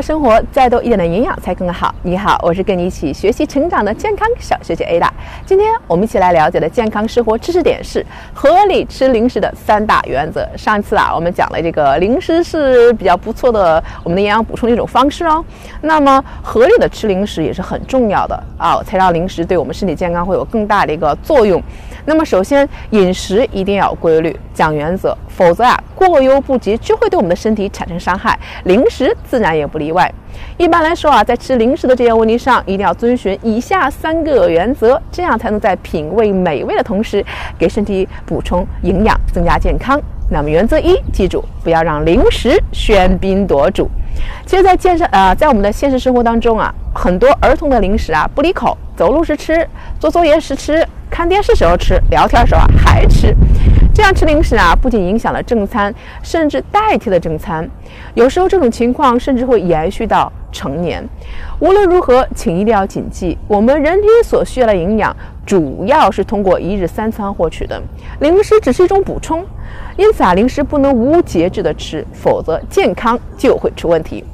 生活，再多一点的营养才更好。你好，我是跟你一起学习成长的健康小学姐 Ada。今天我们一起来了解的健康生活知识点是合理吃零食的三大原则。上一次啊，我们讲了这个零食是比较不错的我们的营养补充的一种方式哦。那么合理的吃零食也是很重要的啊，才让零食对我们身体健康会有更大的一个作用。那么首先饮食一定要规律，讲原则，否则啊过犹不及就会对我们的身体产生伤害。零食自然也不例外。一般来说啊，在吃零食的这些问题上，一定要遵循以下三个原则，这样才能在品味美味的同时，给身体补充营养，增加健康。那么原则一，记住不要让零食喧宾夺主。其实，在健身呃，在我们的现实生活当中啊，很多儿童的零食啊不离口，走路时吃，做作业时吃，看电视时候吃，聊天时候啊还吃。这样吃零食啊，不仅影响了正餐，甚至代替了正餐。有时候这种情况甚至会延续到成年。无论如何，请一定要谨记，我们人体所需要的营养主要是通过一日三餐获取的，零食只是一种补充。因此啊，零食不能无节制的吃，否则健康就会出问题。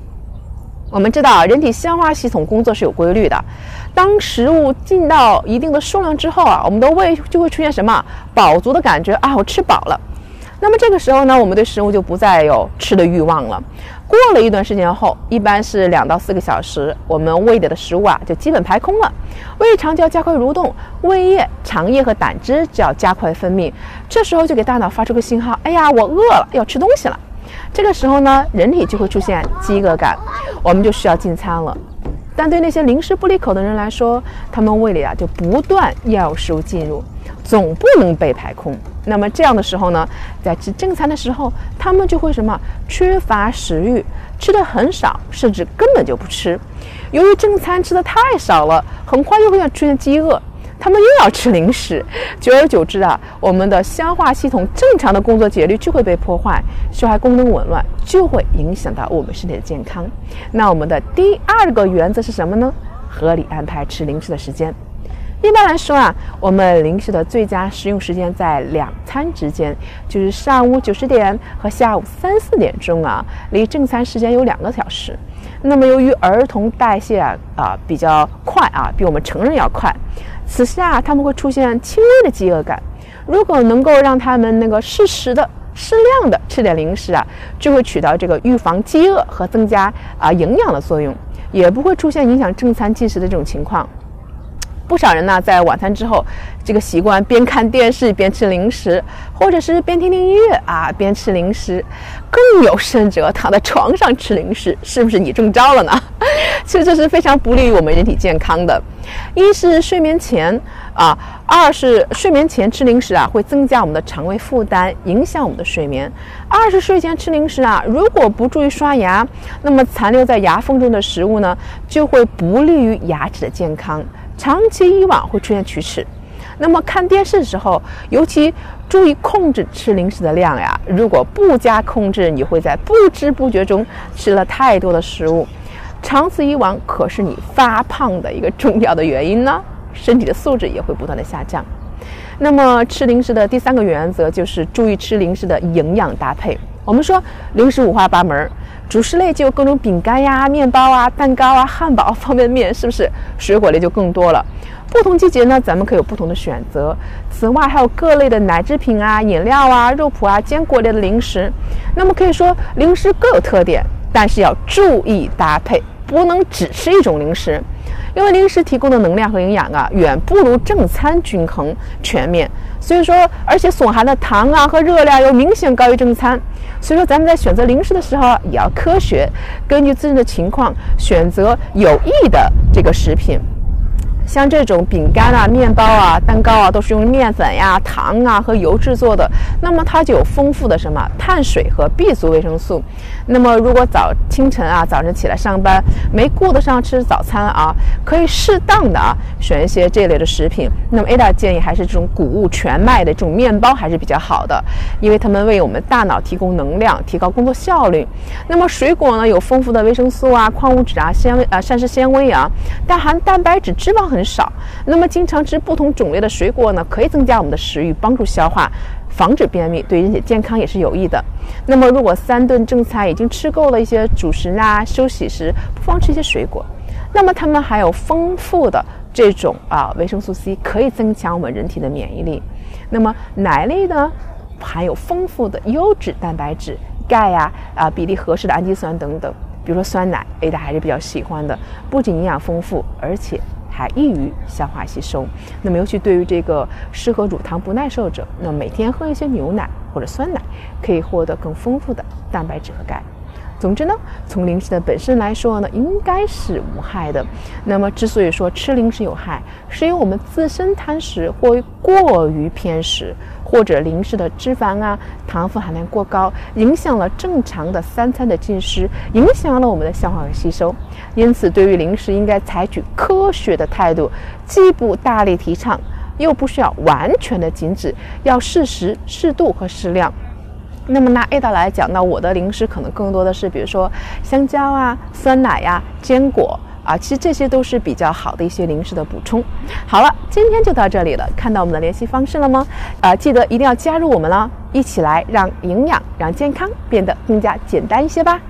我们知道，人体消化系统工作是有规律的。当食物进到一定的数量之后啊，我们的胃就会出现什么饱足的感觉啊，我吃饱了。那么这个时候呢，我们对食物就不再有吃的欲望了。过了一段时间后，一般是两到四个小时，我们胃里的食物啊就基本排空了，胃肠就要加快蠕动，胃液、肠液和胆汁就要加快分泌。这时候就给大脑发出个信号：哎呀，我饿了，要吃东西了。这个时候呢，人体就会出现饥饿感，我们就需要进餐了。但对那些零食不离口的人来说，他们胃里啊就不断要食物进入，总不能被排空。那么这样的时候呢，在吃正餐的时候，他们就会什么缺乏食欲，吃的很少，甚至根本就不吃。由于正餐吃的太少了，很快就会出现饥饿。他们又要吃零食，久而久之啊，我们的消化系统正常的工作节律就会被破坏，消化功能紊乱，就会影响到我们身体的健康。那我们的第二个原则是什么呢？合理安排吃零食的时间。一般来说啊，我们零食的最佳食用时间在两餐之间，就是上午九十点和下午三四点钟啊，离正餐时间有两个小时。那么由于儿童代谢啊啊比较快啊，比我们成人要快。此时啊，他们会出现轻微的饥饿感。如果能够让他们那个适时的、适量的吃点零食啊，就会起到这个预防饥饿和增加啊营养的作用，也不会出现影响正餐进食的这种情况。不少人呢，在晚餐之后，这个习惯边看电视边吃零食，或者是边听听音乐啊边吃零食，更有甚者躺在床上吃零食，是不是你中招了呢？其实这是非常不利于我们人体健康的。一是睡眠前啊，二是睡眠前吃零食啊，会增加我们的肠胃负担，影响我们的睡眠。二是睡前吃零食啊，如果不注意刷牙，那么残留在牙缝中的食物呢，就会不利于牙齿的健康。长期以往会出现龋齿，那么看电视的时候，尤其注意控制吃零食的量呀。如果不加控制，你会在不知不觉中吃了太多的食物，长此以往可是你发胖的一个重要的原因呢。身体的素质也会不断的下降。那么吃零食的第三个原则就是注意吃零食的营养搭配。我们说零食五花八门。主食类就有各种饼干呀、面包啊、蛋糕啊、汉堡、方便面，是不是？水果类就更多了。不同季节呢，咱们可以有不同的选择。此外，还有各类的奶制品啊、饮料啊、肉脯啊、坚果类的零食。那么可以说，零食各有特点，但是要注意搭配，不能只吃一种零食。因为零食提供的能量和营养啊，远不如正餐均衡全面。所以说，而且所含的糖啊和热量又明显高于正餐。所以说，咱们在选择零食的时候也要科学，根据自身的情况选择有益的这个食品。像这种饼干啊、面包啊、蛋糕啊，都是用面粉呀、糖啊和油制作的，那么它就有丰富的什么碳水和 B 族维生素。那么如果早清晨啊，早晨起来上班没顾得上吃早餐啊，可以适当的啊选一些这类的食品。那么 Ada 建议还是这种谷物全麦的这种面包还是比较好的，因为它们为我们大脑提供能量，提高工作效率。那么水果呢，有丰富的维生素啊、矿物质啊、纤维啊、膳食纤维啊，但含蛋白质、脂肪很。很少。那么经常吃不同种类的水果呢，可以增加我们的食欲，帮助消化，防止便秘，对人体健康也是有益的。那么如果三顿正餐已经吃够了一些主食啊，休息时不妨吃一些水果。那么它们还有丰富的这种啊维生素 C，可以增强我们人体的免疫力。那么奶类呢，含有丰富的优质蛋白质、钙呀啊比例合适的氨基酸等等。比如说酸奶，Ada 还是比较喜欢的，不仅营养丰富，而且还易于消化吸收。那么尤其对于这个适合乳糖不耐受者，那每天喝一些牛奶或者酸奶，可以获得更丰富的蛋白质和钙。总之呢，从零食的本身来说呢，应该是无害的。那么，之所以说吃零食有害，是因为我们自身贪食或过于偏食，或者零食的脂肪啊、糖分含量过高，影响了正常的三餐的进食，影响了我们的消化和吸收。因此，对于零食应该采取科学的态度，既不大力提倡，又不需要完全的禁止，要适时、适度和适量。那么拿 Ada 来讲，那我的零食可能更多的是，比如说香蕉啊、酸奶呀、坚果啊，其实这些都是比较好的一些零食的补充。好了，今天就到这里了，看到我们的联系方式了吗？啊，记得一定要加入我们了，一起来让营养、让健康变得更加简单一些吧。